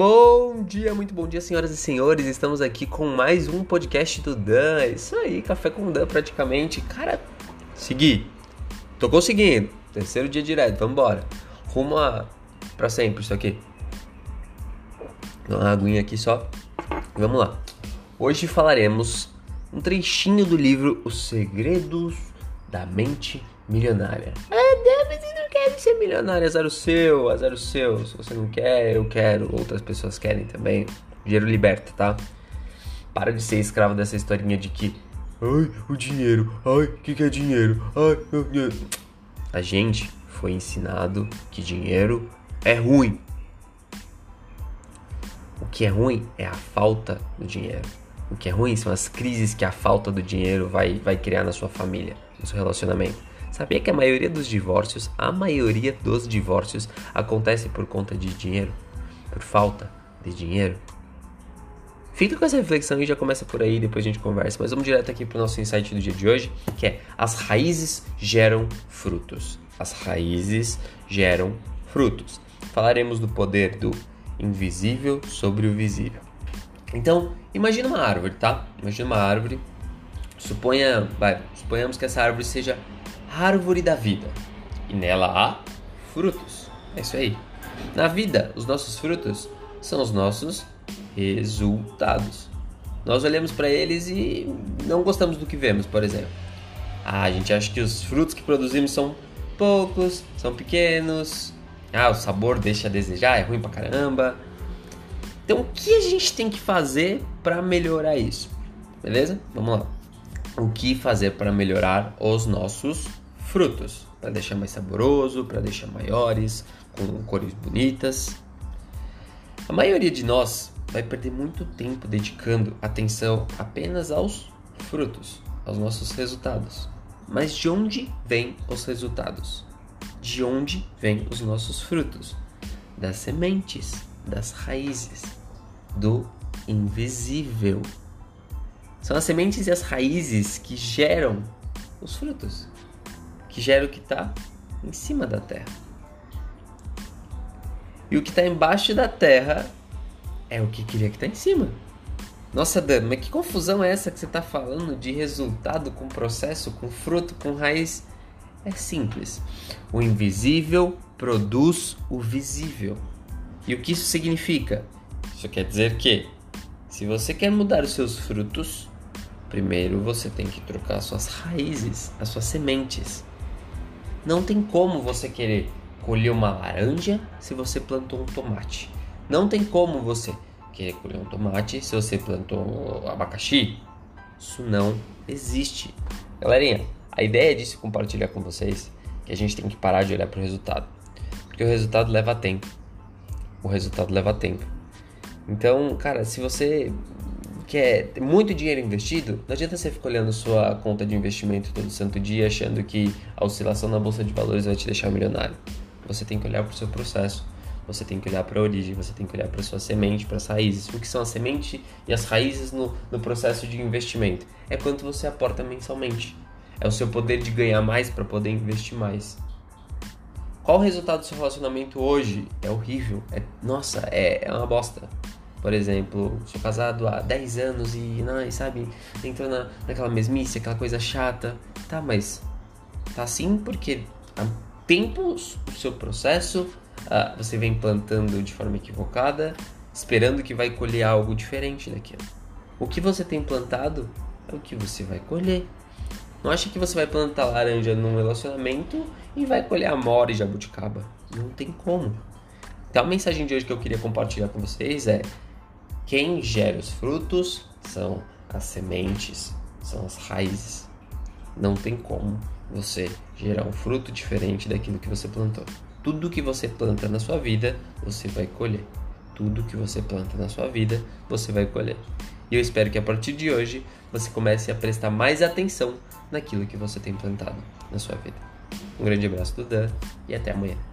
Bom dia, muito bom dia, senhoras e senhores. Estamos aqui com mais um podcast do Dan. É isso aí, café com Dan praticamente. Cara, segui. Tô conseguindo. Terceiro dia direto, vambora. Rumo a. pra sempre isso aqui. Uma aguinha aqui só. Vamos lá. Hoje falaremos um trechinho do livro Os Segredos da Mente Milionária. Ah, Dan, quero ser milionário, azar o seu, azar o seu. Se você não quer, eu quero, outras pessoas querem também. dinheiro liberta, tá? Para de ser escravo dessa historinha de que Ai, o dinheiro. Ai, o que, que é dinheiro? Ai, meu Deus. A gente foi ensinado que dinheiro é ruim. O que é ruim é a falta do dinheiro. O que é ruim são as crises que a falta do dinheiro vai, vai criar na sua família, no seu relacionamento. Sabia que a maioria dos divórcios, a maioria dos divórcios acontece por conta de dinheiro? Por falta de dinheiro? Fica com essa reflexão e já começa por aí, depois a gente conversa. Mas vamos direto aqui para o nosso insight do dia de hoje, que é as raízes geram frutos. As raízes geram frutos. Falaremos do poder do invisível sobre o visível. Então, imagina uma árvore, tá? Imagina uma árvore. Suponha, vai, suponhamos que essa árvore seja árvore da vida e nela há frutos. É isso aí. Na vida, os nossos frutos são os nossos resultados. Nós olhamos para eles e não gostamos do que vemos, por exemplo. Ah, a gente acha que os frutos que produzimos são poucos, são pequenos. Ah, o sabor deixa a desejar, é ruim pra caramba. Então, o que a gente tem que fazer para melhorar isso? Beleza? Vamos lá. O que fazer para melhorar os nossos frutos, para deixar mais saboroso, para deixar maiores, com cores bonitas. A maioria de nós vai perder muito tempo dedicando atenção apenas aos frutos, aos nossos resultados. Mas de onde vêm os resultados? De onde vêm os nossos frutos? Das sementes, das raízes, do invisível. São as sementes e as raízes que geram os frutos que gera o que está em cima da Terra. E o que está embaixo da Terra é o que queria que está em cima. Nossa, Dan, mas que confusão é essa que você está falando de resultado com processo, com fruto, com raiz? É simples. O invisível produz o visível. E o que isso significa? Isso quer dizer que, se você quer mudar os seus frutos, primeiro você tem que trocar suas raízes, as suas sementes. Não tem como você querer colher uma laranja se você plantou um tomate. Não tem como você querer colher um tomate se você plantou abacaxi. Isso não existe. Galerinha, a ideia disso compartilhar com vocês que a gente tem que parar de olhar para o resultado. Porque o resultado leva tempo. O resultado leva tempo. Então, cara, se você quer ter muito dinheiro investido, não adianta você ficar olhando sua conta de investimento todo santo dia achando que a oscilação na bolsa de valores vai te deixar milionário. Você tem que olhar para o seu processo, você tem que olhar para a origem, você tem que olhar para sua semente, para as raízes. O que são a semente e as raízes no, no processo de investimento? É quanto você aporta mensalmente. É o seu poder de ganhar mais para poder investir mais. Qual o resultado do seu relacionamento hoje? É horrível. É, nossa, é, é uma bosta. Por exemplo, sou casado há 10 anos e, não, sabe, entrou na, naquela mesmice, aquela coisa chata. Tá, mas tá assim porque há tempos o seu processo uh, você vem plantando de forma equivocada, esperando que vai colher algo diferente daquilo. O que você tem plantado é o que você vai colher. Não acha que você vai plantar laranja num relacionamento e vai colher amora e jabuticaba. Não tem como. Então a mensagem de hoje que eu queria compartilhar com vocês é quem gera os frutos são as sementes, são as raízes. Não tem como você gerar um fruto diferente daquilo que você plantou. Tudo que você planta na sua vida, você vai colher. Tudo que você planta na sua vida, você vai colher. E eu espero que a partir de hoje você comece a prestar mais atenção naquilo que você tem plantado na sua vida. Um grande abraço do Dan e até amanhã.